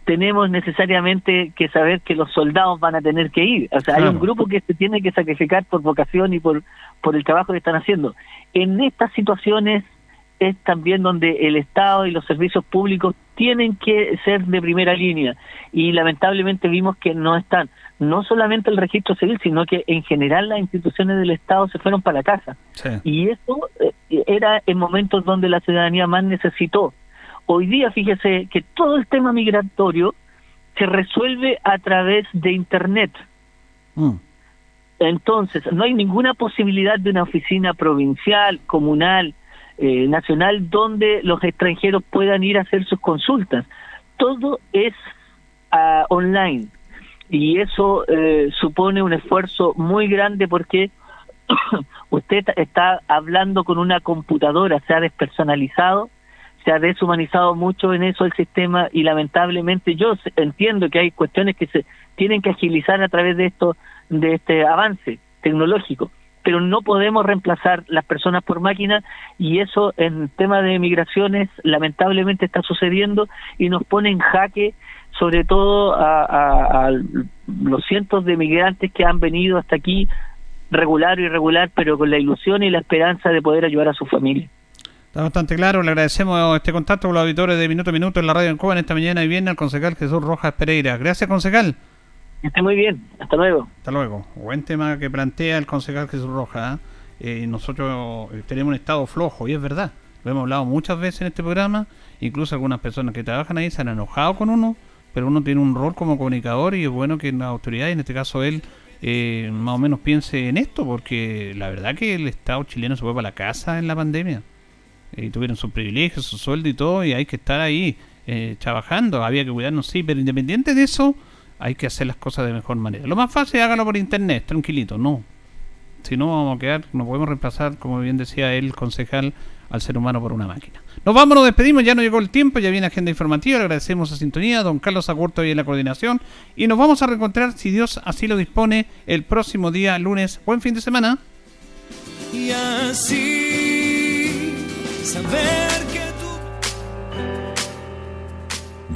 tenemos necesariamente que saber que los soldados van a tener que ir. O sea, hay un grupo que se tiene que sacrificar por vocación y por, por el trabajo que están haciendo. En estas situaciones es también donde el Estado y los servicios públicos tienen que ser de primera línea y lamentablemente vimos que no están. No solamente el registro civil, sino que en general las instituciones del Estado se fueron para casa. Y eso eh, era en momentos donde la ciudadanía más necesitó. Hoy día, fíjese que todo el tema migratorio se resuelve a través de Internet. Entonces, no hay ninguna posibilidad de una oficina provincial, comunal, eh, nacional, donde los extranjeros puedan ir a hacer sus consultas. Todo es ah, online y eso eh, supone un esfuerzo muy grande porque (coughs) usted está hablando con una computadora, se ha despersonalizado, se ha deshumanizado mucho en eso el sistema y lamentablemente yo entiendo que hay cuestiones que se tienen que agilizar a través de esto de este avance tecnológico pero no podemos reemplazar las personas por máquinas y eso en tema de migraciones lamentablemente está sucediendo y nos pone en jaque sobre todo a los cientos de migrantes que han venido hasta aquí regular o irregular pero con la ilusión y la esperanza de poder ayudar a su familia. Está bastante claro, le agradecemos este contacto con los auditores de Minuto a Minuto en la radio en Cuba en esta mañana y viene al concejal Jesús Rojas Pereira. Gracias, concejal. Que muy bien, hasta luego. Hasta luego. Buen tema que plantea el concejal Jesús Rojas. ¿eh? Eh, nosotros eh, tenemos un estado flojo y es verdad. Lo hemos hablado muchas veces en este programa. Incluso algunas personas que trabajan ahí se han enojado con uno, pero uno tiene un rol como comunicador y es bueno que la autoridad, en este caso él, eh, más o menos piense en esto, porque la verdad que el Estado chileno se fue para la casa en la pandemia. Y tuvieron sus privilegios, su sueldo y todo, y hay que estar ahí eh, trabajando. Había que cuidarnos, sí, pero independiente de eso, hay que hacer las cosas de mejor manera. Lo más fácil hágalo por internet, tranquilito, no. Si no, vamos a quedar, no podemos reemplazar, como bien decía el concejal, al ser humano por una máquina. Nos vamos, nos despedimos, ya no llegó el tiempo, ya viene agenda informativa, le agradecemos a Sintonía, don Carlos Agurto y en la coordinación, y nos vamos a reencontrar, si Dios así lo dispone, el próximo día, lunes. Buen fin de semana. Y así saber que